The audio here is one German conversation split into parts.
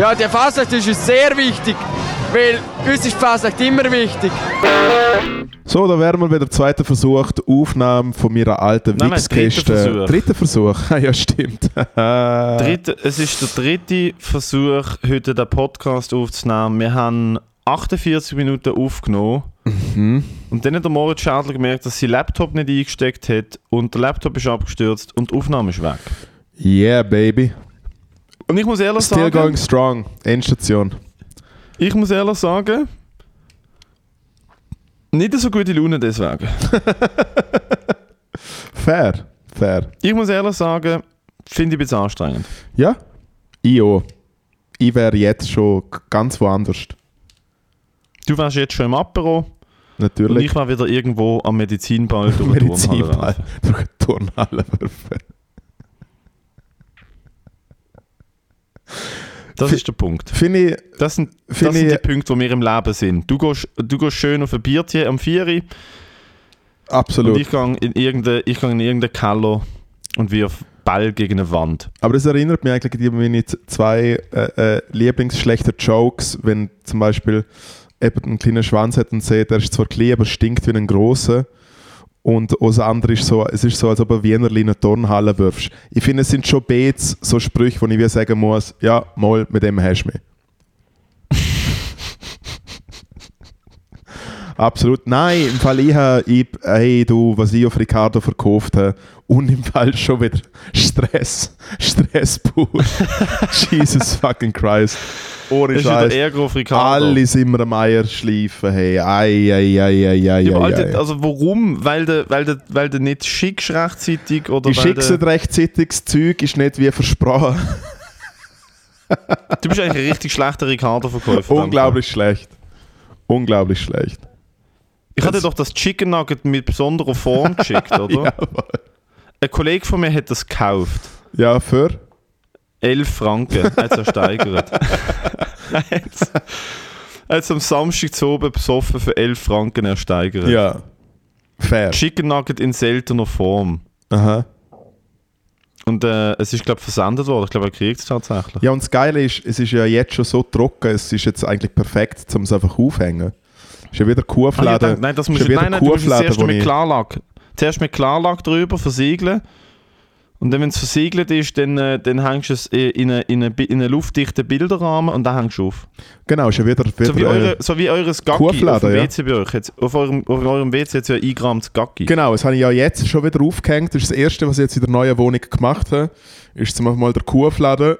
Ja, der Fasnacht ist uns sehr wichtig, weil uns ist Fasnacht immer wichtig. So, da wären wir wieder zweiter Versuch, die Aufnahme von meiner alten Nein, Wichskiste. dritter Versuch. Dritter Versuch, ja stimmt. Dritte, es ist der dritte Versuch, heute den Podcast aufzunehmen. Wir haben 48 Minuten aufgenommen. Mhm. Und dann hat der Moritz Schadler gemerkt, dass sein Laptop nicht eingesteckt hat und der Laptop ist abgestürzt und die Aufnahme ist weg. yeah, baby. Und ich muss ehrlich Still sagen, going strong. Endstation. ich muss ehrlich sagen, nicht so gute Laune deswegen. Fair, fair. Ich muss ehrlich sagen, finde ich ein bisschen anstrengend. Ja, ich auch. Ich wäre jetzt schon ganz woanders. Du wärst jetzt schon im Apero und Natürlich. ich war wieder irgendwo am Medizinball durch Medizinball durch die Turnhalle werfen. Das Fi- ist der Punkt. Finde Das sind, das sind die Punkte, die wir im Leben sind. Du gehst, du gehst schön auf ein Biertje am 4 Uhr absolut. und ich gehe in irgendeinen ich gehe in irgendeinen Keller und wirf Ball gegen eine Wand. Aber das erinnert mich eigentlich an meine zwei äh, äh, lieblingsschlechten Jokes, wenn zum Beispiel jemand einen kleinen Schwanz hat und sieht, der ist zwar klein, aber stinkt wie ein grosser. Und das andere ist so, es ist so, als ob du Wiener in eine Turnhalle wirfst. Ich finde, es sind schon Beats, so Sprüche, wo ich wie sagen muss, ja, mal, mit dem hast du mich. Absolut. Nein, im Fall ich habe, ich, hey du, was ich auf Ricardo verkauft habe, und im Fall schon wieder Stress. Stress pur. Jesus fucking Christ. Ohne Das ist Scheiß. Auf Ricardo. Alle sind wir am Eier schleifen, hey. Ei, ei, ei, ei, ei, Ja, ei, Alter, ei. also warum? Weil du weil de, weil de nicht schickst rechtzeitig oder Ich weil schicke de, rechtzeitig, das Zeug ist nicht wie versprochen. Du bist eigentlich ein richtig schlechter Ricardo-Verkäufer. Unglaublich schlecht. Unglaublich schlecht. Ich hatte doch das Chicken Nugget mit besonderer Form geschickt, oder? Jawohl. Ein Kollege von mir hat das gekauft. Ja, für? 11 Franken, hat es ersteigert. er hat es am Samstag zu oben besoffen für 11 Franken ersteigert. Ja. Fair. Chicken Nugget in seltener Form. Aha. Und äh, es ist, glaube ich, versendet worden. Ich glaube, er kriegt es tatsächlich. Ja, und das Geile ist, es ist ja jetzt schon so trocken, es ist jetzt eigentlich perfekt, um es einfach aufhängen. Ist ja wieder Ah, ich Kuhfladen. dachte, nein, das ist muss ja ich, wieder nein, nein, du musst es zuerst mit Klarlack. Zuerst mit Klarlack drüber versiegeln. Und dann, wenn es versiegelt ist, dann, äh, dann hängst du es in einen in eine, in eine luftdichten Bilderrahmen und dann hängst du auf. Genau, ist ja wieder, wieder So wie, äh, eure, so wie eures Gacki Kuhfladen, auf dem ja. WC bei euch. Jetzt, auf, eurem, auf eurem WC jetzt ja eingerahmtes Gacki. Genau, das habe ich ja jetzt schon wieder aufgehängt. Das ist das Erste, was ich jetzt in der neuen Wohnung gemacht habe. Ist zum Beispiel mal der Kuhfladen,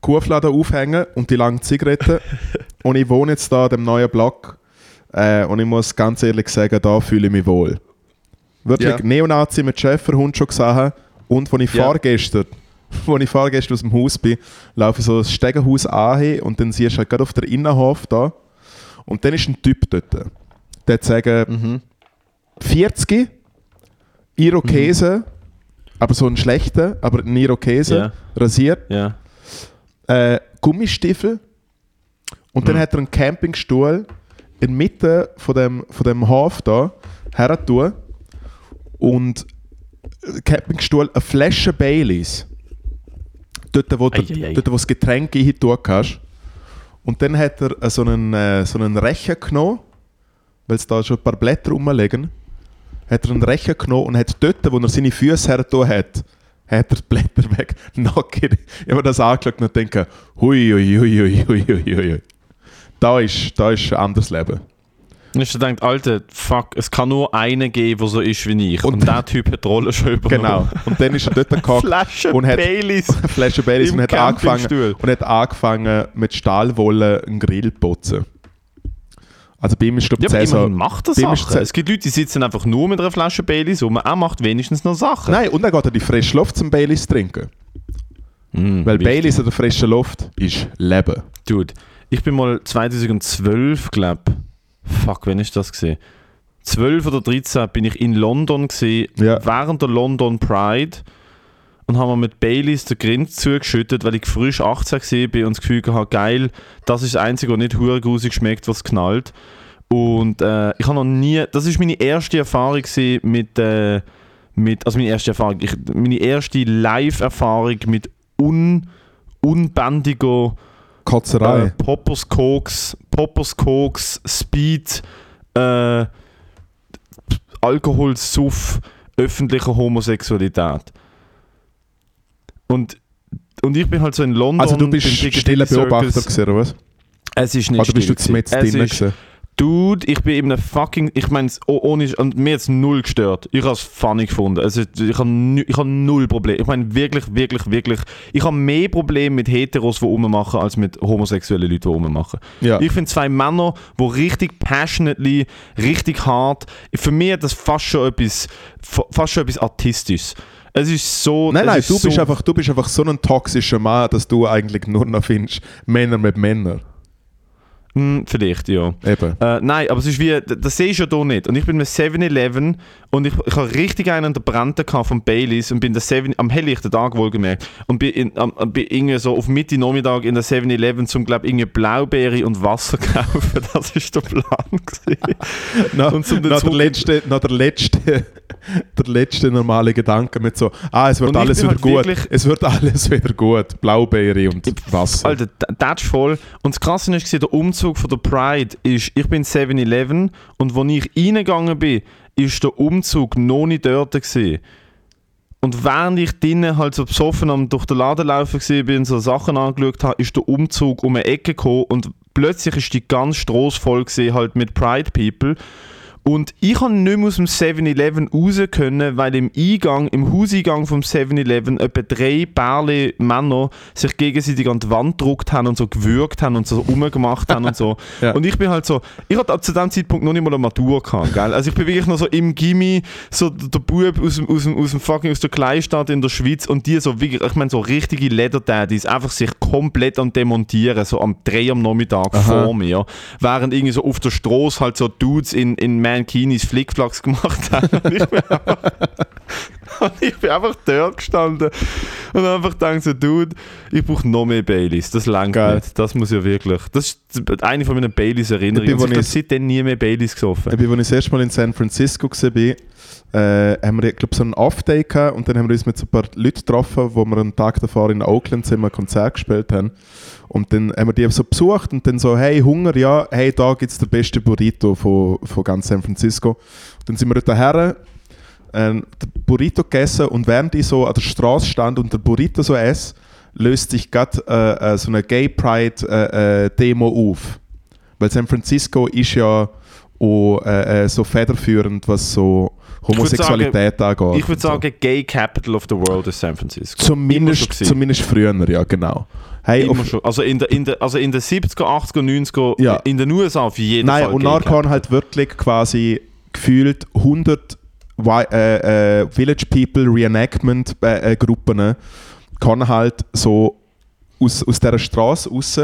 Kuhfladen aufhängen und die langen Zigaretten. und ich wohne jetzt da in dem neuen Block. Äh, und ich muss ganz ehrlich sagen, da fühle ich mich wohl. Wirklich, Ja. Neonazi mit Schäferhund schon gesehen. Und als ich Ja. vorgestern, als ich vorgestern aus dem Haus bin, laufe ich so das Stegenhaus an und dann siehst du halt gerade auf der Innenhof da. Und dann ist ein Typ dort. Der hat sagen, Mhm. 40 Irokesen, aber so einen schlechten, aber einen Irokesen, Ja. rasiert, Ja. äh, Gummistiefel und dann Mhm. hat er einen Campingstuhl in der Mitte von dem, von dem Hof da her und Campingstuhl eine Flasche Baileys. Dort, wo, Ei, ei, ei. dort, wo das Getränk hin tun kannst. Und dann hat er äh, so einen, äh, so einen Rechen genommen, weil es da schon ein paar Blätter rumliegen, hat er einen Rechen genommen und hat dort, wo er seine Füße her hat, hat er die Blätter weg. Ich habe mir das angeschaut und denke, hui, hui, hui, hui, hui, hui. Da ist, da ist ein anderes Leben. Und ich denkt, Alter, fuck, es kann nur einen geben, der so ist wie ich. Und- Und, der Typ hat die Rolle schon übernommen. Genau. Und dann ist er dort gehockt, Und hat- Baileys. Flasche Baileys und hat, angefangen, und hat angefangen mit Stahlwolle einen Grill zu putzen. Also bei ihm ist glaube Ja, ich Saison... immerhin macht er ist Sachen. Es gibt Leute, die sitzen einfach nur mit einer Flasche Baileys rum. Er macht wenigstens noch Sachen. Nein, und dann geht er die frische Luft zum Baileys trinken. Mm, Weil wichtig. Baileys an der frischen Luft ist Leben. Dude, ich bin mal 2012, glaube Fuck, wann ist das gesehen? 12 oder 13 bin ich in London gesehen, Ja. während der London Pride und haben mir mit Baileys den Grind zugeschüttet, weil ich frisch 18 gesehen bin und das Gefühl hatte, geil, das ist das Einzige, was nicht hure grusig schmeckt, was knallt. Und äh, ich habe noch nie, das ist meine erste Erfahrung mit, äh, mit also meine erste Erfahrung, ich, meine erste Live-Erfahrung mit un, unbändiger Kotzerei. äh, Poppers Koks, Poppers Koks, Speed, äh, Alkohol, Suff, öffentliche Homosexualität. Und, und ich bin halt so in London. also du bist stiller Beobachter gewesen, oder was? Es ist nicht Oder bist du mit drinnen ist- gewesen? Dude, ich bin in einem fucking. Ich meine, ohne. Und mir jetzt null gestört. Ich habe es funny gefunden. Also, ich habe ich hab null Probleme. Ich meine, wirklich, wirklich, wirklich. Ich habe mehr Probleme mit Heteros, die rummachen, als mit homosexuellen Leuten, die rummachen. Ja. Ich finde zwei Männer, die richtig passionately, richtig hart. Für mich hat das fast schon etwas. fa- fast schon etwas Artistisches. Es ist so. Nein, nein, du bist, so, einfach, du bist einfach so ein toxischer Mann, dass du eigentlich nur noch findest, Männer mit Männern. Hm, vielleicht, ja. Eben. Äh, nein, aber es ist wie, das sehe ich ja hier nicht. Und ich bin mit 7-Eleven und ich, ich habe richtig einen an der gehabt von Baileys und bin der 7, am helllichten Tag wohlgemerkt und bin, in, am, bin irgendwie so auf Mitte Nachmittag in der 7-Eleven zum, glaube ich, Blaubeere und Wasser kaufen. Das ist der Plan gewesen. Na, Und zum na, der, Zug- letzte, na, der, letzte, der letzte normale Gedanke mit so, ah, es wird Und alles wieder halt gut. Es wird alles wieder gut. Blaubeere und Wasser. Alter, das ist voll. Und das Krasse ist, der Umzug von der Pride ist, ich bin 7-Eleven und als ich reingegangen bin, ist der Umzug noch nicht dort gewesen. Und während ich drinnen halt so besoffen am durch den Laden laufen war, bin so Sachen angeschaut habe, ist der Umzug um eine Ecke gekommen und plötzlich ist die ganze Straße voll gewesen, halt mit Pride People. Und ich konnte nicht mehr aus dem 7-Eleven raus können, weil im Eingang, im Hauseingang vom 7-Eleven etwa drei Bärle Männer sich gegenseitig an die Wand gedruckt haben und so gewürgt haben und so rumgemacht haben und so. Ja. Und ich bin halt so, ich hatte zu dem Zeitpunkt noch nicht mal eine Matur gehabt, gell? Also ich bin wirklich noch so im Gimmi, so der Bub aus dem, aus dem, aus dem fucking, aus der Kleinstadt in der Schweiz und die so wirklich, ich meine so richtige Leather-Daddies, einfach sich komplett am Demontieren, so am 3 am Nachmittag Aha. vor mir, während irgendwie so auf der Straße halt so Dudes in, in Mankinis Flickflacks gemacht haben. Und ich bin einfach, und ich bin einfach dort gestanden und einfach gedacht so, Dude, ich brauche noch mehr Baileys, das langt nicht. Das muss ja wirklich, das ist eine von meinen Baileys-Erinnerungen. Ich Ich ich- seitdem nie mehr Baileys gesoffen. Ich bin, als ich das erste Mal in San Francisco war, äh, haben wir glaub, so einen Off-Day gehabt und dann haben wir uns mit so ein paar Leuten getroffen, wo wir einen Tag davor in Oakland sind, ein Konzert gespielt haben. Und dann haben wir die so besucht und dann so, hey, Hunger, ja, hey, da gibt es den besten Burrito von, von ganz San Francisco. Und dann sind wir dort her, äh, den Burrito gegessen und während ich so an der Straße stand und der Burrito so esse, löst sich gerade äh, äh, so eine Gay Pride äh, Demo auf. Weil San Francisco ist ja auch äh, äh, so federführend, was so Homosexualität angeht. Ich würde und so. sagen, Gay Capital of the World ist San Francisco. Zumindest, zumindest früher, ja, genau. Hey, auf. Also in den in der, also in der 70er, 80er, 90er, Ja. in den USA auf jeden nein, Fall. und nachher Capital. kann halt wirklich quasi gefühlt 100 Wi- äh, äh, Village People Reenactment äh, äh, Gruppen kann halt so aus, aus dieser Straße raus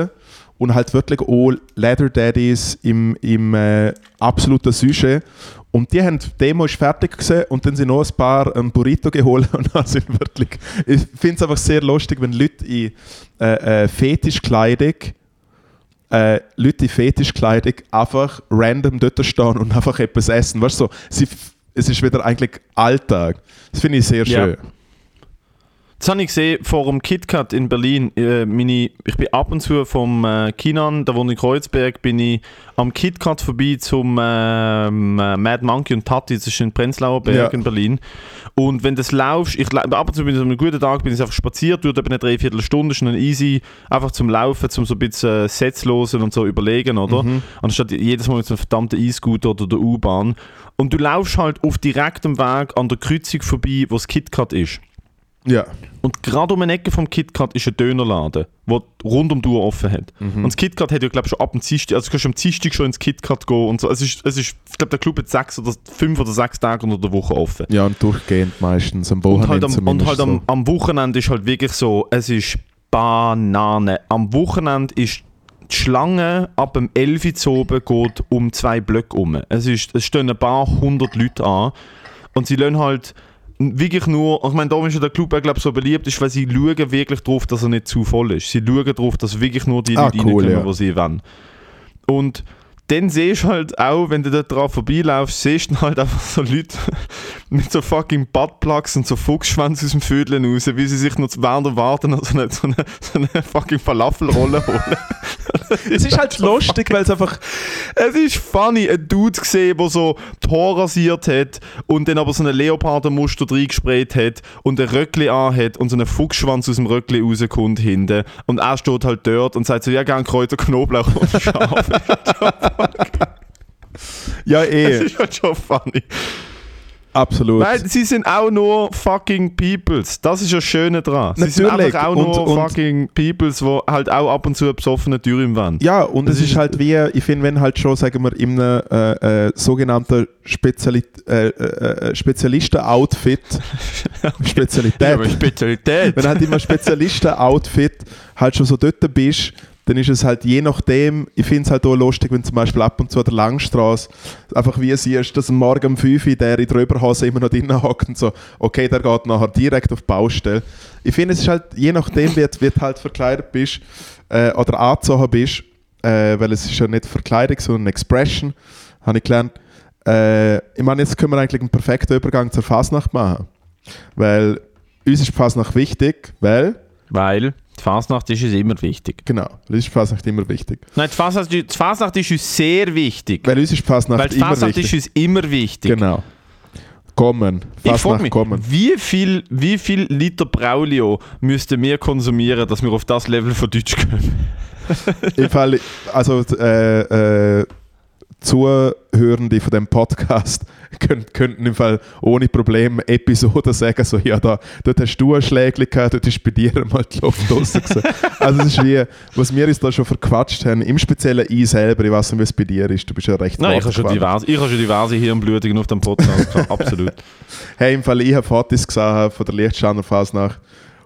und halt wirklich auch Leather Daddies im, im äh, absoluten Sujet. Und die haben, die Demo ist fertig gewesen und dann sind noch ein paar ein Burrito geholt und dann sind wirklich, ich finde es einfach sehr lustig, wenn Leute in äh, äh, Fetischkleidung äh, Leute in Fetischkleidung einfach random dort stehen und einfach etwas essen. Weißt du, so, sie, es ist wieder eigentlich Alltag. Das finde ich sehr Ja. Das habe ich gesehen vor dem KitKat in Berlin. Äh, meine, ich bin ab und zu vom äh, Kinan, da wohne ich in Kreuzberg, bin ich am KitKat vorbei zum ähm, äh, Mad Monkey und Tati, das ist in Prenzlauer Berg Ja. in Berlin. Und wenn du das laufst, ich, ab und zu bin ich an einem guten Tag, bin ich einfach spaziert, durch etwa eine Dreiviertelstunde, ist dann easy, einfach zum Laufen, zum so ein bisschen äh, Sets losen und so überlegen, oder? Mhm. Anstatt jedes Mal mit so einem verdammten E-Scooter oder der U-Bahn. Und du laufst halt auf direktem Weg an der Kreuzung vorbei, wo das KitKat ist. Ja. Und gerade um eine Ecke vom KitKat ist ein Dönerladen, der rund um die Uhr offen hat. Und das KitKat hat ja, glaube ich, schon ab dem Dienstag, also du kannst am Dienstag schon ins KitKat gehen und so. Es ist, es ist ich glaube, der Club hat sechs oder fünf oder sechs Tage unter der Woche offen. ja, und durchgehend meistens. Am Und Wochenende halt, am, und halt am, so. am Wochenende ist halt wirklich so, es ist Banane. Am Wochenende ist die Schlange ab dem 11 Uhr zu oben geht um zwei Blöcke um. Es, ist, es stehen ein paar hundert Leute an und sie lassen halt wirklich nur, ich meine, darum ist ja der Club, glaube so beliebt ist, weil sie schauen wirklich darauf, dass er nicht zu voll ist. Sie schauen darauf, dass wirklich nur die Ah, Leute cool, reinkommen, ja. die sie wollen. Und dann siehst du halt auch, wenn du dort drauf vorbeilaufst, siehst du halt einfach so Leute mit so fucking Buttplugs und so Fuchsschwanz aus dem Vödeln raus, wie sie sich noch während der Warten noch so eine, so eine, so eine fucking Falafelrolle holen. Es ist halt lustig, weil es einfach. Es ist funny, ein Dude gesehen, der so Haare rasiert hat und dann aber so ein Leopardenmuster reingesprayt hat und ein Röckli anhat und so einen Fuchsschwanz aus dem Röckli rauskommt hinten. Und er steht halt dort und sagt so, ja, gern Kräuter, Knoblauch und Schaf. Ja, Das eh, ist halt schon funny. absolut. Weil sie sind auch nur fucking Peoples. Das ist das Schöne dran. Sie sind Natürlich. einfach auch nur und- fucking Peoples, die halt auch ab und zu eine besoffene Tür im Wand. Ja, und Das es ist ist- halt wie, ich finde, wenn halt schon, sagen wir, in einem äh, äh, sogenannten Speziali äh, äh, Spezialisten-Outfit, Spezialität, Spezialität. wenn halt immer Spezialisten-Outfit halt schon so dort bist, dann ist es halt je nachdem, ich finde es halt auch lustig, wenn zum Beispiel ab und zu an der Langstrasse einfach wie siehst, dass am Morgen um 5 Uhr der in der Überhose immer noch drinnen hockt und so, okay, der geht nachher direkt auf die Baustelle. Ich finde, es ist halt, je nachdem, wie, du- halt verkleidet bist äh, oder angezogen bist, äh, weil es ist ja nicht Verkleidung, sondern Expression, habe ich gelernt. Äh, ich meine, jetzt können wir eigentlich einen perfekten Übergang zur Fasnacht machen. Weil uns ist Fasnacht wichtig, weil, Weil die Fasnacht ist uns immer wichtig. genau, uns ist die Fasnacht immer wichtig. Nein, die Fasnacht, die Fasnacht ist uns sehr wichtig. Weil uns ist die Fasnacht Weil die immer Fasnacht wichtig. ist uns immer wichtig. Genau. Kommen. Ich frage Fasnacht mich, kommen. wie viel, wie viel Liter Braulio müssten wir konsumieren, dass wir auf das Level von Deutsch kommen? Im Fall, also äh, äh, Zuhörende von dem Podcast können, könnten im Fall ohne Problem Episoden sagen, so ja, da, dort hast du ein Schlägchen gehabt, dort ist bei dir mal die Luft gewesen. Also es ist wie, was wir uns da schon verquatscht haben, im speziellen ich selber, ich weiß nicht, wie es bei dir ist, du bist ja recht Nein, ich habe schon diverse, ich habe schon diverse Hirnblutungen auf dem Podcast gehabt, absolut. Hey, im Fall, ich habe Fotos gesehen von der Lichtsteiner Fasnacht.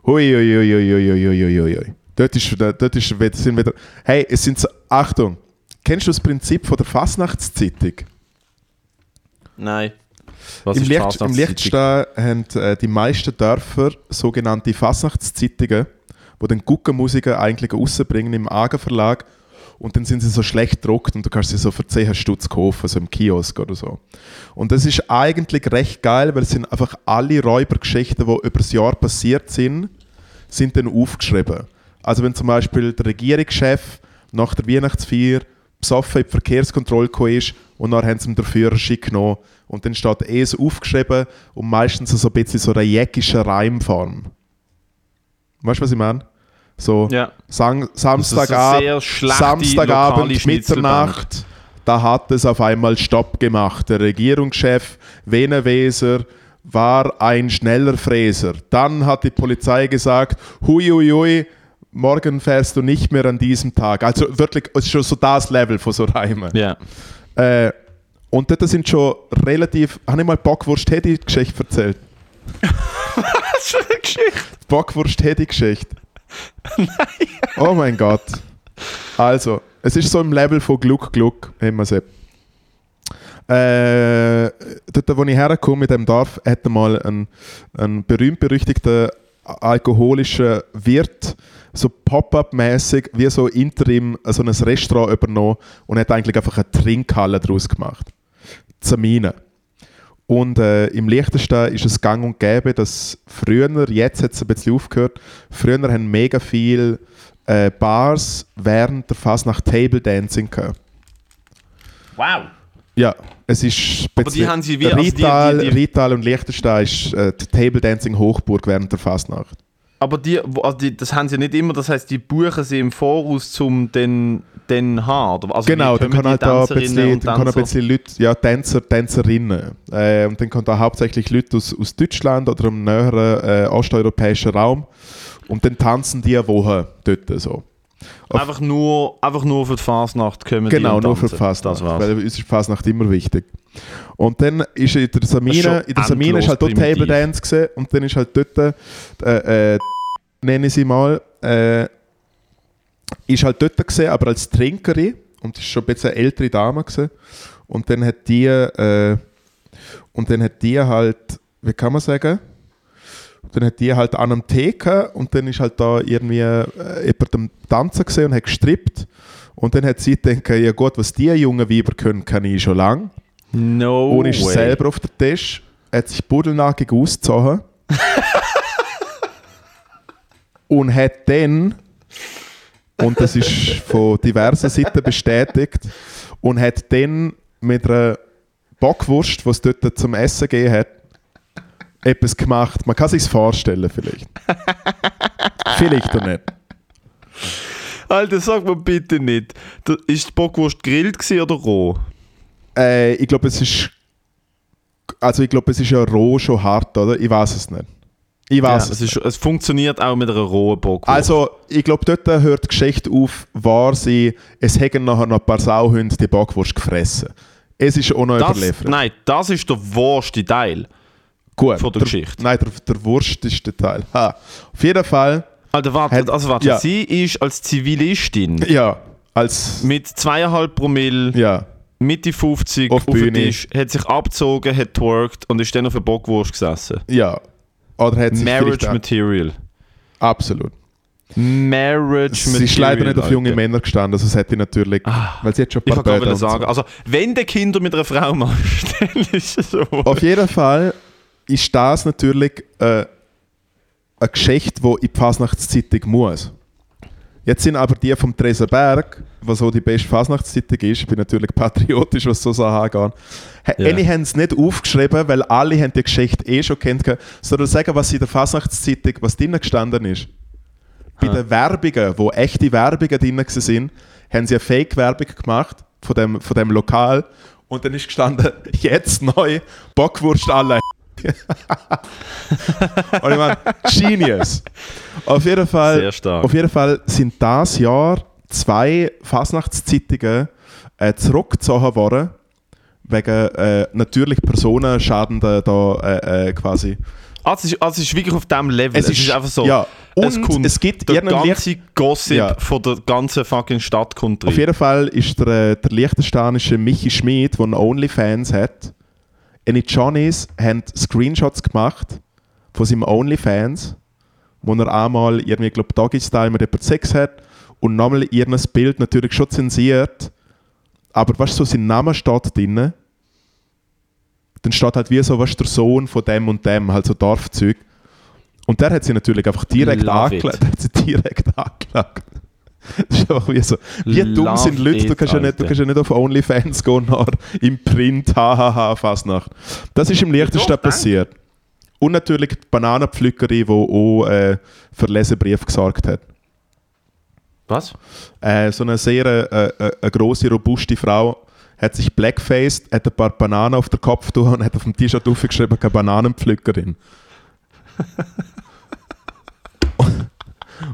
Hui, hui, hui, hui, hui, hui, hui, hui, hui. Dort, ist, dort ist, sind wieder. Hey, es sind Achtung, kennst du das Prinzip von der Fasnachtszeitung? Nein. Was Im, ist Licht, Im haben äh, die meisten Dörfer sogenannte Fasnachtszeitungen, wo dann Guckenmusiker eigentlich rausbringen im Aga Verlag und dann sind sie so schlecht gedruckt und du kannst sie so für 10 Stutz kaufen, so im Kiosk oder so. Und das ist eigentlich recht geil, weil es sind einfach alle Räubergeschichten, die über das Jahr passiert sind, sind dann aufgeschrieben. Also wenn zum Beispiel der Regierungschef nach der Weihnachtsfeier besoffen in die Verkehrskontrolle gekommen ist und dann haben sie ihm den Führerschein genommen und dann steht eh so aufgeschrieben und meistens so ein bisschen so eine jäckische Reimform. Weißt du, was ich meine? So Ja. Sang ist eine Samstagabend. Mitternacht, da hat es auf einmal Stopp gemacht. Der Regierungschef Weneweser war ein schneller Fräser. Dann hat die Polizei gesagt, hui, hui, hui, morgen fährst du nicht mehr an diesem Tag. Also wirklich, es ist schon so das Level von so Reimen. Ja. Äh, und dort sind schon relativ, habe ich mal Bockwurst-Hedi-Geschichte erzählt? Was für eine Geschichte? Bockwurst-Hedi-Geschichte. Oh mein Gott. Also, es ist so im Level von Gluck, Gluck, immer so. Äh, dort, wo ich herkomme, in dem Dorf, hat mal ein, ein berühmt-berüchtigter alkoholischer Wirt so Pop-up-mäßig wie so interim so ein Restaurant übernommen und hat eigentlich einfach eine Trinkhalle daraus gemacht. Zamine. Und äh, im Liechtenstein ist es gang und gäbe, dass früher, jetzt hat es ein bisschen aufgehört, früher haben mega viele äh, Bars während der Fasnacht Table Dancing gehabt. Wow. Ja, es ist Aber die haben sie wie- also die- Rital, die- die- Rital und Liechtenstein ist äh, die Table Dancing Hochburg während der Fasnacht. Aber die, also die, das haben sie nicht immer, das heißt, die buchen sie im Voraus zum den, den haben. Also genau, dann kann halt da ein bisschen, dann kann ein bisschen Leute, ja, Tänzer, Tänzerinnen. Äh, und dann kommen da hauptsächlich Leute aus, aus Deutschland oder im näheren äh, osteuropäischen Raum. Und dann tanzen die Woche dort so. Auf- Einfach nur, einfach nur für die Fasnacht kommen Genau, nur für die. Fasnacht. Das war's. Weil uns ist die Fasnacht immer wichtig. Und dann ist in der Das schon in der Samine ist halt dort endlos Table primitiv. Dance gesehen und dann ist halt dort, äh, äh, nenne ich sie mal, äh, ist halt dort gesehen, aber als Trinkerin und ist schon ein bisschen eine ältere Dame gesehen. Und dann hat die, äh, und dann hat die halt, wie kann man sagen, dann hat die halt an einem gehabt und dann ist halt da irgendwie äh, jemand am Tanzen gesehen und hat gestrippt. Und dann hat sie gedacht, ja gut, was die jungen Weiber können, kann ich schon lange. No und ist way. selber auf der Tisch, hat sich buddelnackig ausgezogen. und hat dann, und das ist von diversen Seiten bestätigt, und hat dann mit einer Bockwurst, die es dort zum Essen gegeben hat, etwas gemacht. Man kann sich vorstellen vielleicht. vielleicht auch nicht. Alter, sag mir bitte nicht. Da- Ist die Bockwurst gegrillt oder roh? Äh, ich glaube, es ist. Also ich glaube, es ist ja roh schon hart, oder? Ich weiß es nicht. Ich Ja, weiß es, es. ist, es funktioniert auch mit einer rohen Bockwurst. Also, ich glaube, dort hört die Geschichte auf, war sie, es hätten nachher noch ein paar Sauhunde die Bockwurst gefressen. Es ist auch noch das, überliefert. nein, das ist der worste Teil. Gut, von der Geschichte. Nein, der, der Wurst ist der Teil. Ha. Auf jeden Fall, Alter, warte, Hat- also warte, ja. sie ist als Zivilistin ja, als. mit zweieinhalb Promille, Ja, Mitte 50 Auf auf, den Bühne. Tisch, hat sich abgezogen, hat twerkt und ist dann auf der Bockwurst gesessen. ja. Oder hat sich Marriage Material. Absolut. Marriage Sie Material. ist leider nicht auf junge Alter. Männer gestanden, sonst hätte ich natürlich. weil sie hat schon ein Ich paar kann Böden gerade und so. sagen, also wenn du Kinder mit einer Frau machst, dann ist es so. Auf jeden Fall ist das natürlich äh, eine Geschichte, die in die Fasnachtszeitung muss. Jetzt sind aber die vom Tresenberg, was so die beste Fasnachtszeitung ist, ich bin natürlich patriotisch, was so Sachen angeht, ha- Ja. Einige haben es nicht aufgeschrieben, weil alle haben die Geschichte eh schon kennt, sondern sagen, was in der Fasnachtszeitung, was drinnen gestanden ist. Bei den Werbungen, wo echte Werbungen drin waren, haben sie eine Fake-Werbung gemacht von dem, von dem Lokal und dann ist gestanden, jetzt neu, Bockwurst alle. Und ich meine, Genius. Auf jeden Fall, Sehr stark. auf jeden Fall sind das Jahr zwei Fasnachtszeitungen äh, zurückgezogen worden, wegen äh, natürlich Personenschaden da, da äh, äh, quasi. Also es, ist, also es ist wirklich auf diesem Level. Es, ist, einfach so. Ja, es, kommt es gibt der ganze Gossip Ja. von der ganzen fucking Stadt kommt Auf rein. jeden Fall ist der, äh, der liechtensteinische Michi Schmid, der einen OnlyFans hat, eine Johnnies haben Screenshots gemacht von seinem OnlyFans, wo er einmal irgendwie, glaube Doggy Style mit jemand Sex hat und nochmal ihr Bild natürlich schon zensiert, aber weißt du, so sein Name steht drin. Dann steht halt wie so, was der Sohn von dem und dem, halt so Dorfzeug. Und der hat sie natürlich einfach direkt angeklagt. Der hat sie direkt angeklagt. Das ist einfach wie so. Wie dumm Love sind Leute, du kannst, ja nicht, du kannst ja nicht auf OnlyFans gehen, nach im Print, hahaha, Fasnacht. Das ist im Liechtenstein passiert. Und natürlich die Bananenpflückerin, die auch äh, für Lesebrief gesorgt hat. Was? Äh, so eine sehr äh, äh, eine grosse, robuste Frau hat sich blackfaced, hat ein paar Bananen auf den Kopf tun und hat auf dem T-Shirt aufgeschrieben, keine Bananenpflückerin.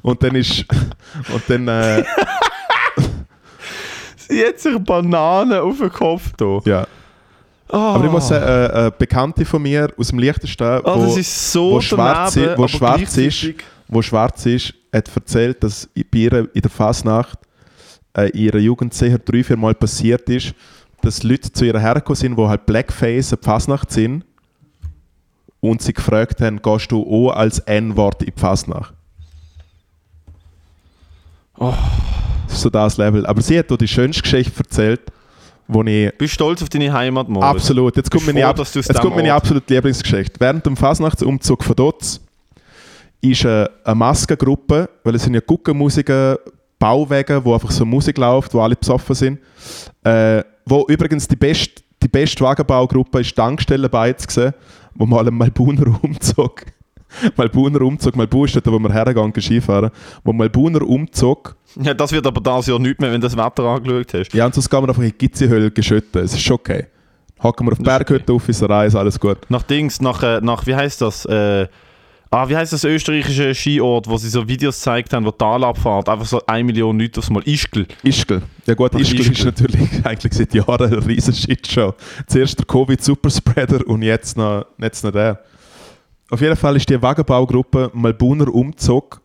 Und dann ist. Und dann. Äh, Sie hat sich Bananen auf den Kopf da. ja. Aber ich muss sagen, äh, eine Bekannte von mir aus dem Liechtenstein, Oh, wo, das ist so wo schwarz, daneben, ist, wo schwarz ist, wo schwarz ist, hat erzählt, dass bei ihr in der Fasnacht äh, in ihrer Jugend sicher drei, vier Mal passiert ist, dass Leute zu ihr hergekommen sind, die halt Blackface an die Fasnacht sind und sie gefragt haben, gehst du auch als N-Wort in die Fasnacht? Oh. Das ist so das Level. Aber sie hat auch die schönste Geschichte erzählt, wo ich Bist du stolz auf deine Heimat, Moritz? Absolut. Jetzt kommt, Bist meine, froh, ab jetzt kommt meine absolute Lieblingsgeschichte. Während dem Fasnachtsumzug von Dotz ist äh, eine Maskengruppe, weil es sind ja Guckenmusiker, Bauwege, wo einfach so Musik läuft, wo alle besoffen sind. Äh, wo übrigens die beste, die beste Wagenbaugruppe ist Tankstellenbeiz gesehen, wo mal einen Malbuner Umzug, Malbuner Umzug, Malbu ist dort, wo wir hergegangen Skifahren, wo Malbuner Umzug Ja, das wird aber das Jahr nicht mehr, wenn du das Wetter angeschaut hast. ja, und sonst gehen wir einfach in die Gizihöhle geschütten. Es ist schon okay. Hocken wir auf ist Berghütte auf, ist Reis, alles gut. Nach Dings, nach, äh, nach wie heißt das? Äh, ah, wie heißt das österreichische Skiort, wo sie so Videos gezeigt haben, wo Talabfahrt, einfach so 1 Million Leute aufs Mal. Ischgl. Ischgl. Ja gut, Nach Ischgl, ist Ischgl. natürlich eigentlich seit Jahren eine riesen Shitshow. Zuerst der Covid-Superspreader und jetzt noch, jetzt noch der. Auf jeden Fall ist die Wagenbaugruppe Malbuner Umzug.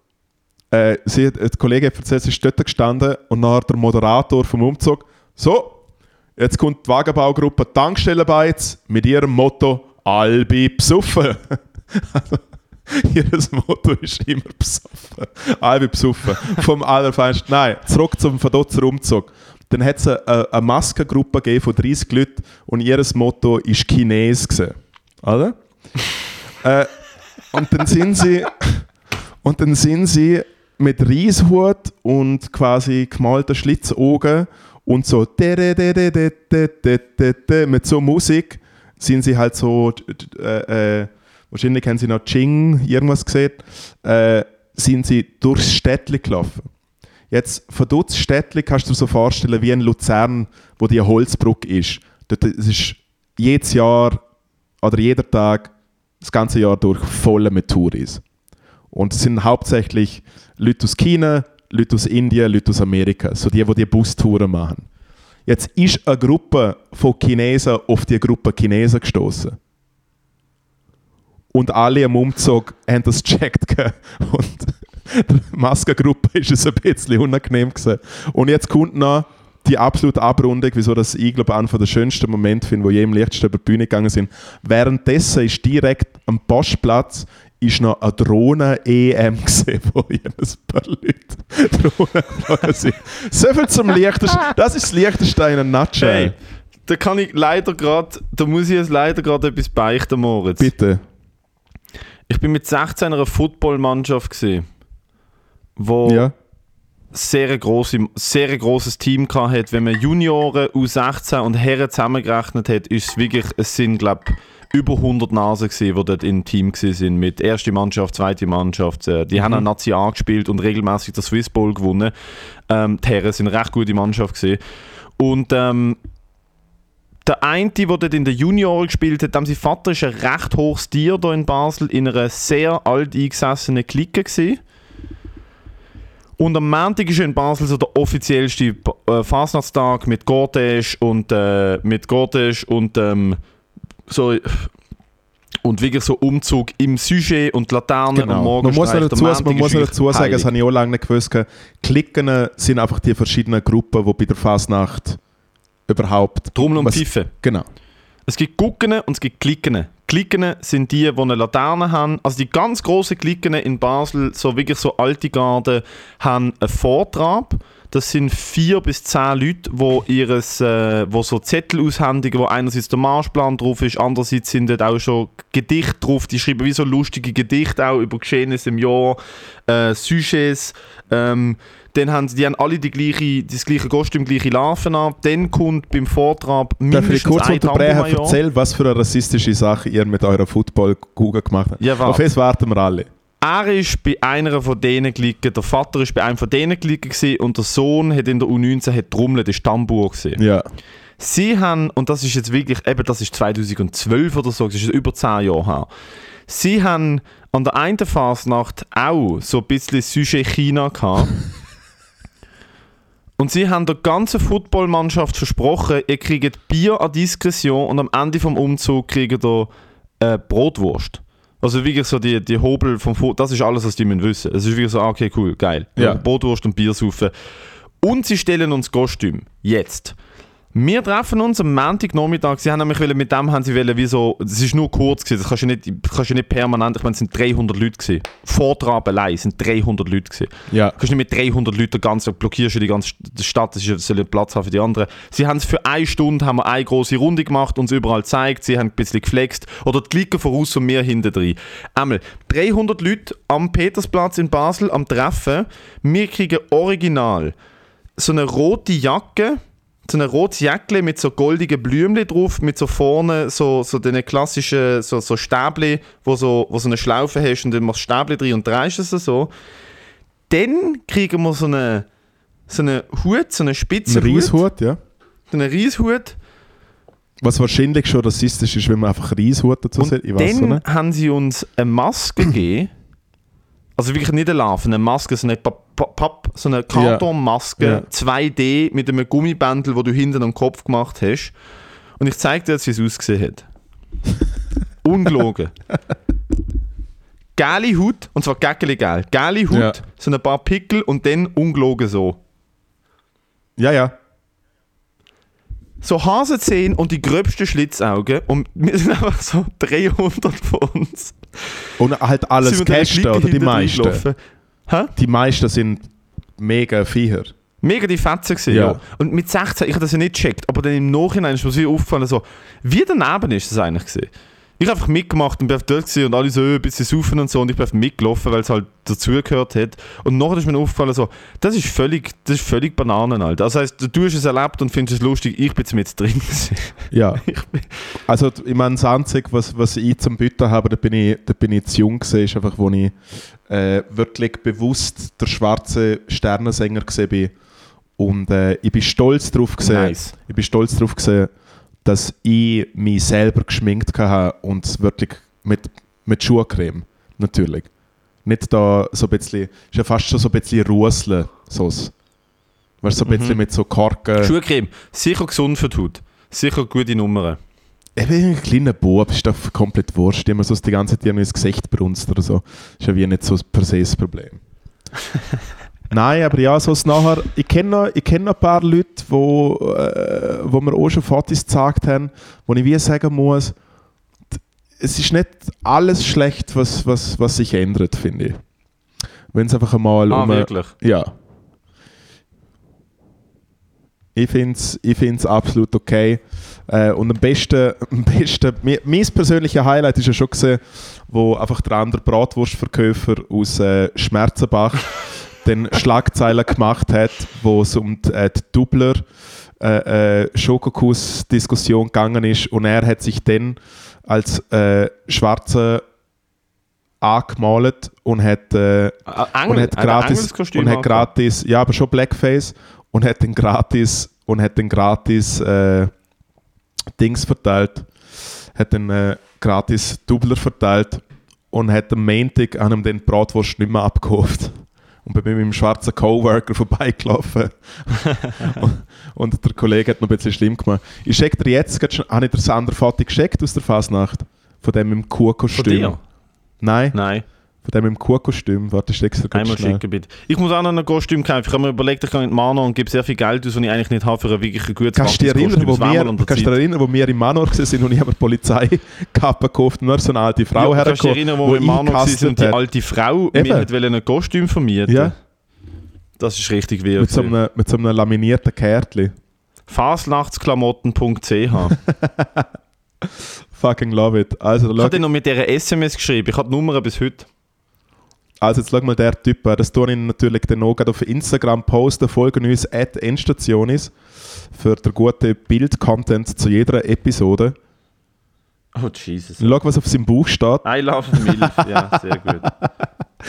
Äh, sie, die Kollegin hat erzählt, sie ist dort gestanden und nachher der Moderator vom Umzug. So, jetzt kommt die Wagenbaugruppe Tankstellenbeiz mit ihrem Motto Albi besoffen. Ihr Motto ist immer besoffen. Bin besoffen. Vom Allerfeinsten. Nein, zurück zum Verdotzer Umzug. Dann hat es eine, eine Maskengruppe von 30 Leuten und ihr Motto ist Chines. Oder? Äh, und dann sind sie. Und dann sind sie mit Reishut und quasi gemalten Schlitzaugen und so mit so Musik sind sie halt so äh, äh, wahrscheinlich haben sie noch Ching irgendwas gesehen, äh, sind sie durchs Städtli gelaufen. Jetzt von dort Städtli kannst du dir so vorstellen wie in Luzern, wo die Holzbrücke ist. Dort ist jedes Jahr oder jeder Tag das ganze Jahr durch voll mit Touris. Und es sind hauptsächlich Leute aus China, Leute aus Indien, Leute aus Amerika, so die, die die Bustouren machen. Jetzt ist eine Gruppe von Chinesen auf die Gruppe Chinesen gestoßen. Und alle am Umzug haben das gecheckt. Und der Maskengruppe ist es ein bisschen unangenehm gewesen. Und jetzt kommt noch die absolute Abrundung, wieso das ich glaube einer der schönsten Momente finde, wo je im Lichtsten über die Bühne gegangen sind. Währenddessen ist direkt am Postplatz ist noch eine Drohnen-EM gesehen, wo ein paar Leute Drohnen sind. So viel zum Liechtenstein. Das ist das Liechtenstein in einem Nutshell. Hey, da kann ich leider gerade, da muss ich jetzt leider gerade etwas beichten, Moritz. Bitte. Ich bin mit 16 einer Footballmannschaft gesehen, wo Ja. Sehr grosse, sehr grosses Team hatte. Wenn man Junioren, U16 und Herren zusammengerechnet hat, ist es wirklich, es sind glaube über 100 Nasen gesehen, die dort im Team sind mit erste Mannschaft, zweite Mannschaft. Äh, Die haben an Nazi A gespielt und regelmäßig das Swiss Bowl gewonnen. Ähm, die Herren sind eine recht gute Mannschaft gesehen. Und ähm, der eine, der dort in der Junioren gespielt hat, sein Vater ist ein recht hohes Tier hier in Basel in einer sehr alt eingesessenen Clique gewesen. Und am Montag ist in Basel so der offiziellste äh, Fasnachtstag mit Cortège und äh, mit Cortège und ähm, so und wirklich so Umzug im Sujet und Laternen und Genau. morgen Man muss noch dazu, man muss dazu sagen, das habe ich auch lange nicht gewusst, Klicken sind einfach die verschiedenen Gruppen, die bei der Fasnacht überhaupt... Trommel und Pfeife. Genau. Es gibt Gucken und es gibt Klicken. Klicken sind die, die eine Laterne haben. Also die ganz grossen Klicken in Basel, so wirklich so alte Garden, haben einen Vortrag. Das sind vier bis zehn Leute, wo ihres, äh, wo so Zettel aushändigen, wo einerseits der Marschplan drauf ist, andererseits sind dort auch schon Gedichte drauf. Die schreiben wie so lustige Gedichte auch über Geschehnisse im Jahr, äh, Sujets. Ähm, dann haben sie, die haben alle die gleiche, das gleiche Kostüm, gleiche Larven an. Dann kommt beim Vortrag Darf ich mindestens kurz unterbrechen? Erzähl, was für eine rassistische Sache ihr mit eurer Football-Kugel gemacht habt. Ja. Auf das warten wir alle. Er ist bei einer von denen gelegen, der Vater ist bei einem von denen gelegen und der Sohn hat in der U19 hat ist Tambour gesehen. Ja. Sie haben, und das ist jetzt wirklich, eben das ist 2012 oder so, das ist über 10 Jahre her. Sie haben an der einen Fasnacht auch so ein bisschen Sujet China gehabt. Und sie haben der ganzen Footballmannschaft versprochen, ihr kriegt Bier an Diskretion und am Ende vom Umzug kriegt ihr äh, Brotwurst. Also wirklich so die, die Hobel vom Foot, das ist alles, was die müssen wissen. Es ist wirklich so, ah, okay, cool, geil. Ja. Brotwurst und Bier saufen. Und sie stellen uns Kostüm. Jetzt. Wir treffen uns am Montagnachmittag. Sie haben nämlich wollen, mit dem haben sie wollen, wie so, das ist nur kurz gewesen, das kannst du nicht, kannst du nicht permanent, ich meine, es sind 300 Leute gewesen. Vortrag allein sind 300 Leute gewesen. Ja. Du kannst nicht mit 300 Leuten ganz blockierst du die ganze Stadt, das ist soll Platz haben für die anderen. Sie haben es für eine Stunde, haben wir eine große Runde gemacht, uns überall gezeigt, sie haben ein bisschen geflext oder die Klicken voraus und wir hinten drin. Einmal 300 Leute am Petersplatz in Basel am Treffen, wir kriegen original so eine rote Jacke, so eine rotes Jäckle mit so goldigen Blümchen drauf, mit so vorne so, so den klassischen so, so Stäbli, wo so, wo so eine Schlaufe hast und dann machst du Stäbli drin und drehst es so. Dann kriegen wir so eine so einen Hut, so einen Ein spitzen Hut, Reishut, ja. so einen Reishut. Was wahrscheinlich schon rassistisch ist, wenn man einfach Reishut dazu Und sagt. Ich weiß so dann nicht. haben sie uns eine Maske gegeben. Also wirklich nicht eine Larve, eine Maske, so eine, Papp, so eine Kartonmaske, Ja. 2D mit einem Gummibändel, wo du hinten am Kopf gemacht hast. Und ich zeige dir jetzt, wie es ausgesehen hat. Ungelogen. Geile Hut, und zwar gackeli geil. Geile Hut, Ja. so ein paar Pickel und dann ungelogen so. Ja, ja. So Hasenzähne und die gröbsten Schlitzaugen und wir sind einfach so 300 von uns. Und halt alles Gäste oder die meisten? Die meisten sind mega Viecher. Mega die Fetzen gewesen, Ja. ja. Und mit 16, ich habe das ja nicht gecheckt, aber dann im Nachhinein ist mir so aufgefallen, so, wie daneben ist das eigentlich gewesen. Ich habe einfach mitgemacht und bin dort gewesen und alle so äh, ein bisschen saufen und so und ich bin einfach mitgelaufen, weil es halt dazugehört hat. Und nachher ist mir aufgefallen, so, das ist völlig, das ist völlig Bananen, Alter. Das heisst, du hast es erlebt und findest es lustig, ich bin jetzt mit drin gewesen. Ja. Also ich meine, das Einzige, was, was ich zum Bieten habe, da bin ich, da bin ich zu jung gewesen, ist einfach, wo ich äh, wirklich bewusst der schwarze Sternensänger gesehen bin. Und äh, ich bin stolz darauf gesehen, Nice. ich bin stolz darauf gesehen, dass ich mich selber geschminkt habe und es wirklich mit, mit Schuhcreme, natürlich. Nicht da so ein bisschen, ist ja fast schon so ein bisschen Ruseln, so Weißt so ein bisschen Mhm. mit so Korken. Schuhcreme, sicher gesund für die Haut. Sicher gute Nummern. Ich bin ein kleiner Bub, ist doch komplett wurscht. Immer so die ganze Zeit irgendwie ins Gesicht brunst oder so. Ist ja wie nicht so per se das Problem. Nein, aber ja, so ist nachher. Ich kenne noch, ich kenn noch ein paar Leute, wo, äh, wo mir auch schon Fotos gezeigt haben, wo ich wie sagen muss, es ist nicht alles schlecht, was, was, was sich ändert, finde ich. Wenn es einfach einmal Ah, um. wirklich? Ja. Ich finde es ich find's absolut okay. Äh, und am besten, am besten mi- mein persönliches Highlight ist ja schon gesehen, wo einfach der andere Bratwurstverkäufer aus äh, Schmerzenbach den Schlagzeilen gemacht hat, wo es um die, äh, die Dubler äh, äh, Schokokuss-Diskussion gegangen ist. Und er hat sich dann als äh, Schwarzer angemalt und hat äh, Ah, und hat gratis und hat gratis ja aber schon Blackface und hat den gratis und hat den gratis äh, Dings verteilt hat den äh, gratis Dubler verteilt und hat am Montag an ihm den Bratwurst nicht mehr abgekauft und bin mit meinem schwarzen Coworker vorbeigelaufen. Und, und der Kollege hat noch ein bisschen schlimm gemacht. Ich schicke dir jetzt schon habe ich dir das andere Foto geschickt aus der Fasnacht? Von dem im Kuhkostüm? Nein? Nein, von dem im Kuhkostüm warte dir gerade einmal schnell. schicken bitte. Ich muss auch noch ein Kostüm kaufen. Ich habe mir überlegt, ich gehe in Mano und gebe sehr viel Geld aus, das ich eigentlich nicht habe für ein wirklich gutes Kannst du dich erinnern, wo wir, kannst du dich erinnern, wo wir Manor gewesen sind und ich habe eine Polizeikappe gekauft und nur so eine alte Frau ja, kannst du dich erinnern, wo wir im Mano waren und die alte Frau Eben. mir hat ein Kostüm vermieten Ja. Das ist richtig weird. mit, so einem, mit so einem laminierten Kärtchen. Fasnachtsklamotten.ch Fucking love it. Also, Ich habe noch mit dieser SMS geschrieben. Ich habe die Nummer bis heute. Also jetzt schau mal der Typ. Das tue ich natürlich dann auch auf Instagram posten. Folgen uns at Endstationis für den guten Bild-Content zu jeder Episode. Oh, Jesus. Schau, was auf seinem Buch steht. I love Milf. Ja, sehr gut.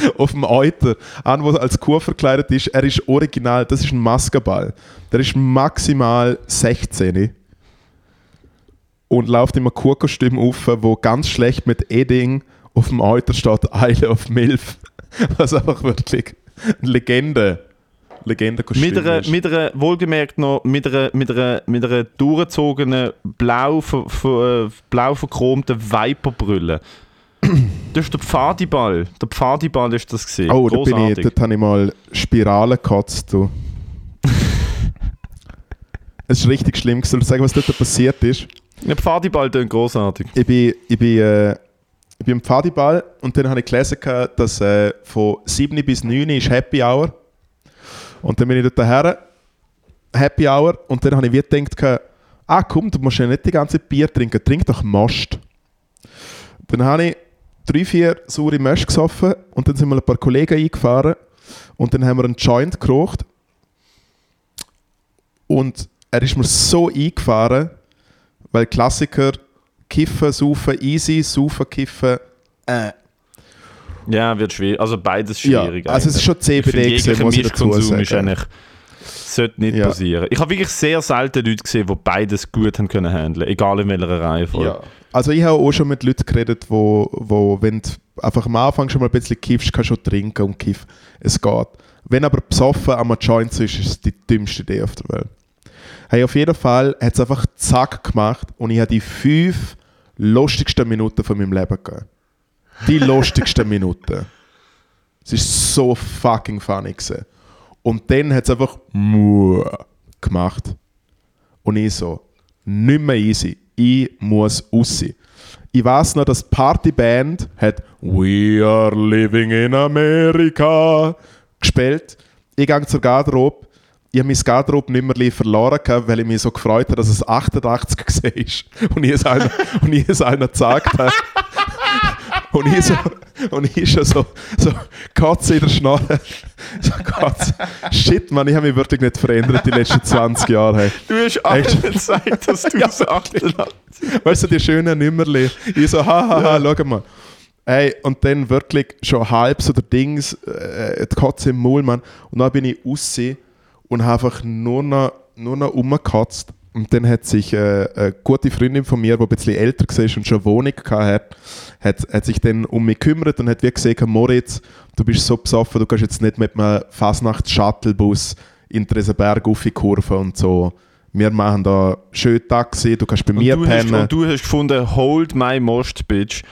auf dem Euter, an wo als Kuh verkleidet ist, er ist original, das ist ein Maskenball. Der ist maximal 16 und läuft einem Kuhkostüm auf, wo ganz schlecht mit Edding auf dem Euter steht Eile of Milf. Was einfach wirklich eine Legende. Legende-Kostüm Mit einer, ist. mit einer, wohlgemerkt noch, mit einer, mit einer, mit einer durchgezogenen, blau, ver, ver, äh, blau verchromten Viperbrille. das ist der Pfadiball. Der Pfadiball ist das gesehen. Oh, da bin ich, dort habe ich mal Spirale gekotzt. Du. Es ist richtig schlimm. Soll ich sagen, was dort passiert ist? Der Pfadiball klingt großartig. ich bin, ich bin, äh, ich bin im Pfadiball und dann habe ich gelesen, dass äh, von 7 bis 9 ist Happy Hour. Und dann bin ich dort daher, Happy Hour, und dann habe ich wie gedacht, ah komm, du musst ja nicht die ganze Bier trinken, trink doch Most. Dann habe ich drei, vier saure Mösch gesoffen und dann sind wir ein paar Kollegen eingefahren und dann haben wir einen Joint geraucht und er ist mir so eingefahren, weil Klassiker Kiffen, Saufen, easy, Saufen, Kiffen, äh. Ja, wird schwierig. Also beides Ja, schwierig. also es ist schon CBD gewesen, muss ich dazu Mischkonsum ist sagen. eigentlich, sollte nicht Ja. passieren. Ich habe wirklich sehr selten Leute gesehen, die beides gut haben können handeln, egal in welcher Reihenfolge. Ja. Also ich habe auch schon mit Leuten geredet, wo, wo wenn du einfach am Anfang schon mal ein bisschen kiffst, kannst du schon trinken und kiffen. Es geht. Wenn aber besoffen am Joint ist, ist es die dümmste Idee auf der Welt. Hey, auf jeden Fall hat es einfach zack gemacht und ich habe die fünf lustigsten Minuten von meinem Leben gegeben. Die lustigsten Minuten. Es ist so fucking funny gewesen. Und dann hat es einfach gemacht. Und ich so, nicht mehr easy. Ich muss raus. Ich weiß noch, dass die Partyband hat We are living in America gespielt. Ich gehe zur Garderobe. Ich habe mein Garderobe nicht mehr verloren, gehabt, weil ich mich so gefreut habe, dass es 88 war. Und ich es einer, und ich es einer gesagt habe. Und ich, so, und ich schon so, so Katze in der Schnalle. So Katze. Shit, Mann, ich habe mich wirklich nicht verändert die letzten 20 Jahre. Hey. Du hast allen gesagt, dass du Ja, so 88 Weißt du, die schönen Nimmerli. Ich so, hahaha, schau mal. Ey, und dann wirklich schon halb so der Dings, äh, die Katze im Maul, Mann. Und dann bin ich raus und habe einfach nur noch, nur noch rumgekotzt. Und dann hat sich äh, eine gute Freundin von mir, die ein bisschen älter war und schon eine Wohnung hatte, hat, hat sich dann um mich gekümmert und hat wie gesagt, Moritz, du bist so besoffen, du kannst jetzt nicht mit einem Fasnacht-Shuttlebus in Tresenberg auf die Kurve und so. Wir machen da schön Taxi, du kannst bei Und mir du, hast, pennen. und du hast gefunden, hold my most, bitch.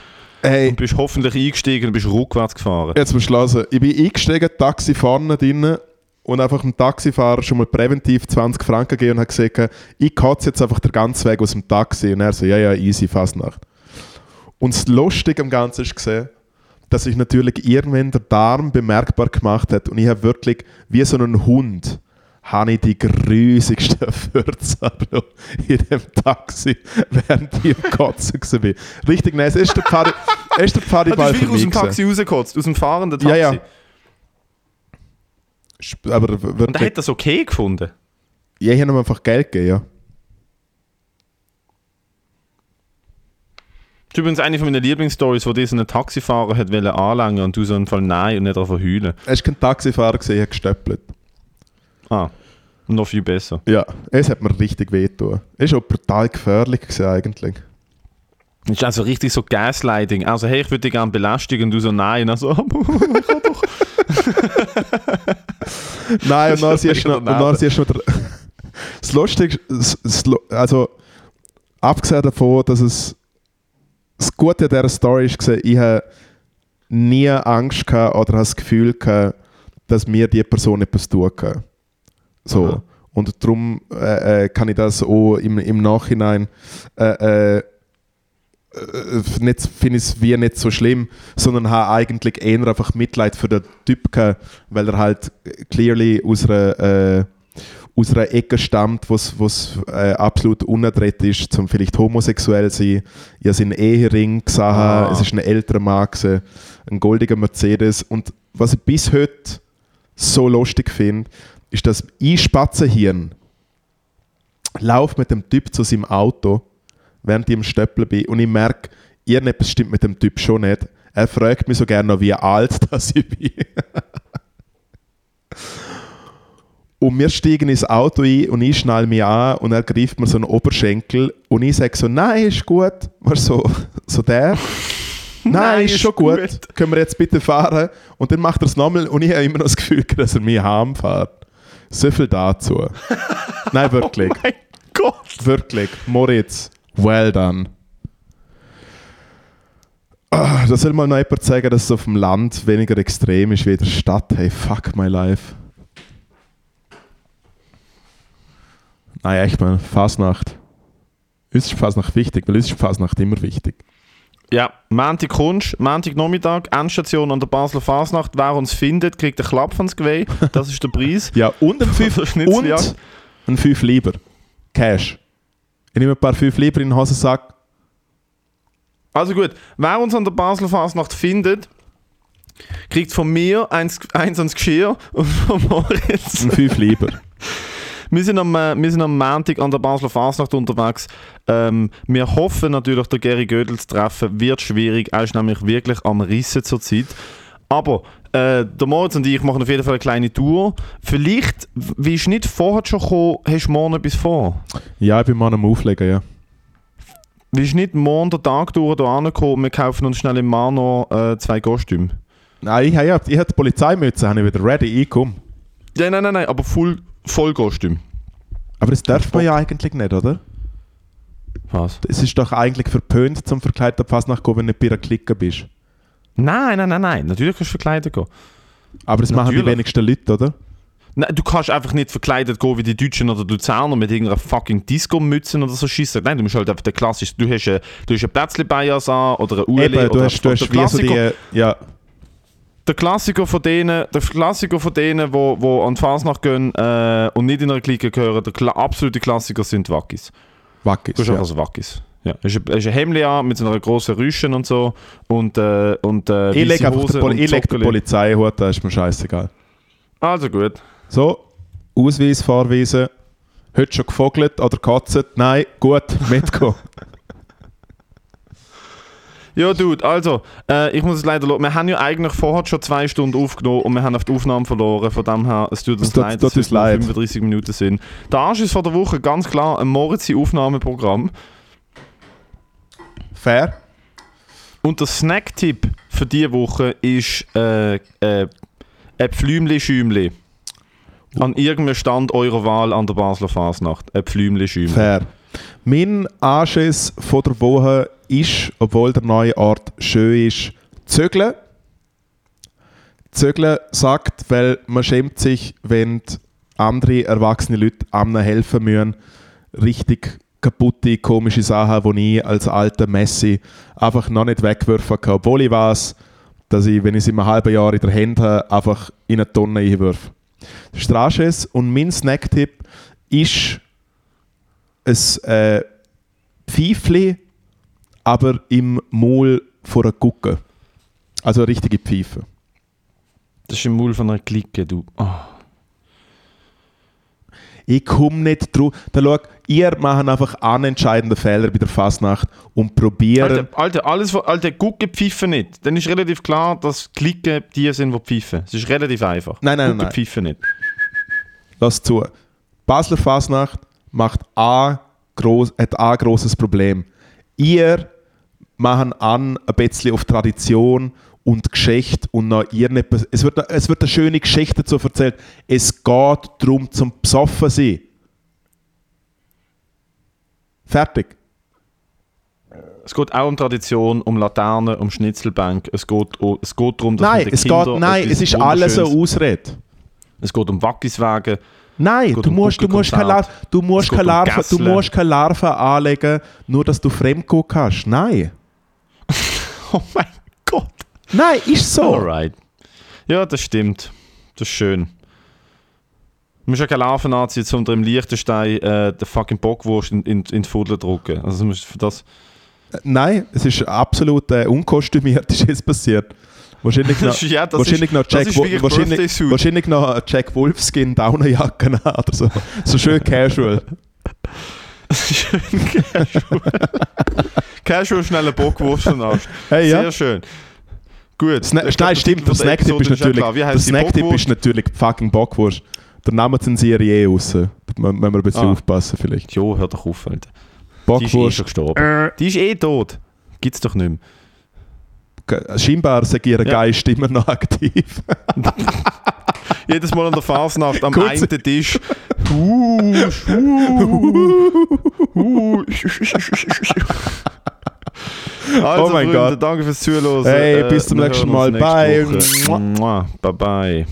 Ey, Und bist hoffentlich eingestiegen und bist rückwärts gefahren. Jetzt musst du hören. Ich bin eingestiegen, Taxi vorne drin und einfach dem Taxifahrer schon mal präventiv 20 Franken gegeben und habe gesagt, ich kotze jetzt einfach den ganzen Weg aus dem Taxi. Und er so, ja, ja, easy, Fastnacht. Und das Lustige am Ganzen ist gesehen, dass sich natürlich irgendwann der Darm bemerkbar gemacht hat und ich habe wirklich, wie so ein Hund, habe ich die grusigsten Fürzer in dem Taxi, während ich im Kotzen war. Richtig nice. Erst der Party, erst der Ah, du Partyball bist für wirklich aus mich. dem. Taxi rausgekotzt, aus dem fahrenden Taxi. Ja, ja. Aber w- Und er hat das okay gefunden. ja, ich habe ihm einfach Geld gegeben, ja. Das ist übrigens eine von meinen Lieblingsstories, wo diesen Taxifahrer hat anlangen und du so einen Fall nein und nicht davon heulen. Er war kein Taxifahrer, gewesen, ich habe gestöppelt. Ah, noch viel besser. Ja, es hat mir richtig wehgetan. Es war auch brutal gefährlich gewesen, eigentlich. Das ist also richtig so Gaslighting. Also, hey, ich würde dich gerne belästigen und du so nein. Und dann so, ich kann doch. Nein, und dann siehst du noch, das Lustige, also abgesehen davon, dass es das Gute an dieser Story ist, war, ich habe nie Angst gehabt oder das Gefühl gehabt, dass mir die Person etwas tun kann. So. Aha. Und darum äh, äh, kann ich das auch im, im Nachhinein äh, äh, nicht, finde ich es wie nicht so schlimm, sondern habe eigentlich eher einfach Mitleid für den Typ gehabt, weil er halt clearly aus einer, äh, aus einer Ecke stammt, wo es äh, absolut unerträgt ist, zum vielleicht homosexuell zu sein. Ich habe seinen Ehering gesehen, Ah. es ist ein älterer Mann, gewesen, ein goldiger Mercedes. Und was ich bis heute so lustig finde, ist, dass ich Spatzenhirn laufe mit dem Typ zu seinem Auto, während ich im Stöppeln bin und ich merke, irgendetwas stimmt mit dem Typ schon nicht. Er fragt mich so gerne noch, wie alt das ich bin. und wir steigen ins Auto ein und ich schnall mich an und er greift mir so einen Oberschenkel und ich sage so, nein, ist gut. Weißt so, so der. Nein, ist schon gut. Können wir jetzt bitte fahren? Und dann macht er es nochmal und ich habe immer noch das Gefühl, dass er mich heimfährt. So viel dazu. Nein, wirklich. Mein Gott. Wirklich. Moritz, well done. Ah, da soll mal noch jemand sagen, dass es auf dem Land weniger extrem ist wie in der Stadt. Hey, fuck my life. Nein, echt mal, Fasnacht. Uns ist Fasnacht wichtig, weil uns ist Fasnacht immer wichtig. Ja, Montag kommst, Montag Nachmittag, Endstation an der Basler Fasnacht. Wer uns findet, kriegt einen Klapp ans Geweih. Das ist der Preis. Ja, und ein 5 Der Schnitzeljagd. und ein 5 lieber. Cash. Ich nehme ein paar 5 lieber in den Hosensack. Also gut, wer uns an der Basler Fasnacht findet, kriegt von mir eins, eins ans Geschirr und von Moritz. Ein 5 lieber. Wir sind, am, äh, wir sind am Montag an der Basler Fasnacht unterwegs. Ähm, wir hoffen natürlich, den Gary Gödel zu treffen. Wird schwierig, er ist nämlich wirklich am Rissen zurzeit. Aber äh, der Moritz und ich machen auf jeden Fall eine kleine Tour. Vielleicht, wie ist nicht vorher schon gekommen, hast du morgen etwas vor? Ja, ich bin mal am Auflegen, ja. Wie ist nicht morgen der Tag durch hier angekommen, wir kaufen uns schnell im Mano äh, zwei Kostüme? Nein, ich, habe- ich habe die Polizeimütze habe ich wieder ready, ich komme. Ja, nein, nein, nein, aber voll, voll Kostüm. Aber das darf man ja eigentlich nicht, oder? Was? Es ist doch eigentlich verpönt, zum verkleideten Fasnacht zu gehen, wenn du nicht bei einer Clique bist. Nein, nein, nein, nein. Natürlich kannst du verkleidet gehen. Aber das machen die Natürlich. wenigsten Leute, oder? Nein, du kannst einfach nicht verkleidet gehen wie die Deutschen oder Luzerner mit irgendeiner fucking Disco-Mütze oder so schießen. Nein, du musst halt einfach der klassisch, du hast ein, du hast ein Plätzli-Bias an oder ein Ueli Eben, du oder hast, du der hast wie so Klassiker, die, ja, der Klassiker von denen, der Klassiker von denen, wo, wo an die Fasnacht gehen äh, und nicht in einer Clique gehören, der Kla absolute Klassiker sind Wackis. Wackis. Du hast Ja. einfach so Wackis. Ja, hast ein, hast ein Hemd an mit so einer grossen Rüschen und so und, äh, und äh, Ich lege einfach den, Poli den. Polizeihut, da ist mir scheißegal. Also gut. So, Ausweis, Fahrweise. Heute schon gefogelt oder gekotzt? Nein, gut, mitgehen. Ja, Dude, also, äh, ich muss es leider Wir haben ja eigentlich vorher schon zwei Stunden aufgenommen und wir haben auf die Aufnahme verloren. Von dem her, es tut uns tut- leid, dass es nur leid. 35 Minuten sind. Der Arsch ist vor der Woche ganz klar ein Moritzi-Aufnahmeprogramm. Fair. Und der Snacktipp für diese Woche ist äh, äh, ein Pflümli-Schümli. An irgendeinem Stand eurer Wahl an der Basler Fasnacht. Ein Pflümli-Schümli. Fair. Mein Anschiss von der Woche ist, obwohl der neue Ort schön ist, zögeln. Zögeln sagt, weil man schämt sich, wenn andere erwachsene Leute einem helfen müssen, richtig kaputte, komische Sachen, die ich als alter Messi einfach noch nicht wegwerfen kann. Obwohl ich weiß, dass ich, wenn ich sie in einem halben Jahr in der Hand habe, einfach in eine Tonne einwirfe. Das ist der Anschiss. Und mein Snacktipp ist ein äh, Pfeifli, aber im Maul von einer Gucke. Also eine richtige Pfeife. Das ist im Maul von einer Clique, du. Ah. Ich komme nicht drauf. Da schau, ihr macht einfach unentscheidende Fehler bei der Fasnacht und probieren. Alter, Alter, alles, was- Alter, gucke pfeifen nicht. Dann ist relativ klar, dass Klicken die sind, die pfeifen. Es ist relativ einfach. Nein, nein, Gucke nein. pfeifen nicht. Lass zu. Basler Fasnacht macht ein gross, hat ein grosses Problem. Ihr machen an ein bisschen auf Tradition und Geschichte und noch ihr nicht, es wird, es wird eine schöne Geschichte dazu erzählt. Es geht darum zum Psoffen sein. Fertig. Es geht auch um Tradition, um Laternen, um Schnitzelbank. Es geht, es geht darum, dass Nein, es Kindern geht, nein, es ist alles eine Ausrede. Es geht um Wackiswagen. Nein, du um musst, du, musst keine. Larven, du, musst keine um du musst keine Larven anlegen, nur dass du Fremdgehen kannst. Nein. Oh mein Gott. Nein, ist so. Alright. Ja, das stimmt. Das ist schön. Du musst ja keine Larven anziehen, um im Liechtenstein äh, den fucking Bockwurst in, in, in die Fudel drücken. Also du musst für das... Nein, es ist absolut äh, unkostümiert, ist jetzt passiert. Wahrscheinlich noch, ja, das wahrscheinlich ist, noch das Jack, wahrscheinlich, wahrscheinlich noch Wolfskin Downerjacke oder so. So schön casual. Schön casual. casual schnelle Bockwurst und Arsch. Hey, Sehr ja. schön. Gut. Sna Nein, stimmt, der von der Snacktip ist natürlich, der ist natürlich fucking Bockwurst. Der Name zensiere ich eh raus. Da müssen wir ein bisschen Ah. aufpassen vielleicht. Jo, hör doch auf, Alter. Die ist eh Bockwurst. schon gestorben. Die ist eh tot. Gibt's doch nicht mehr. Ge- Scheinbar sind ihre Ja. Geist immer noch aktiv. Jedes Mal an der Fasnacht am Kurz- einen Tisch. Also, Oh mein Freunde, Gott. danke fürs Zuhören. Hey, Äh, bis zum nächsten Mal. Bye. Bye bye.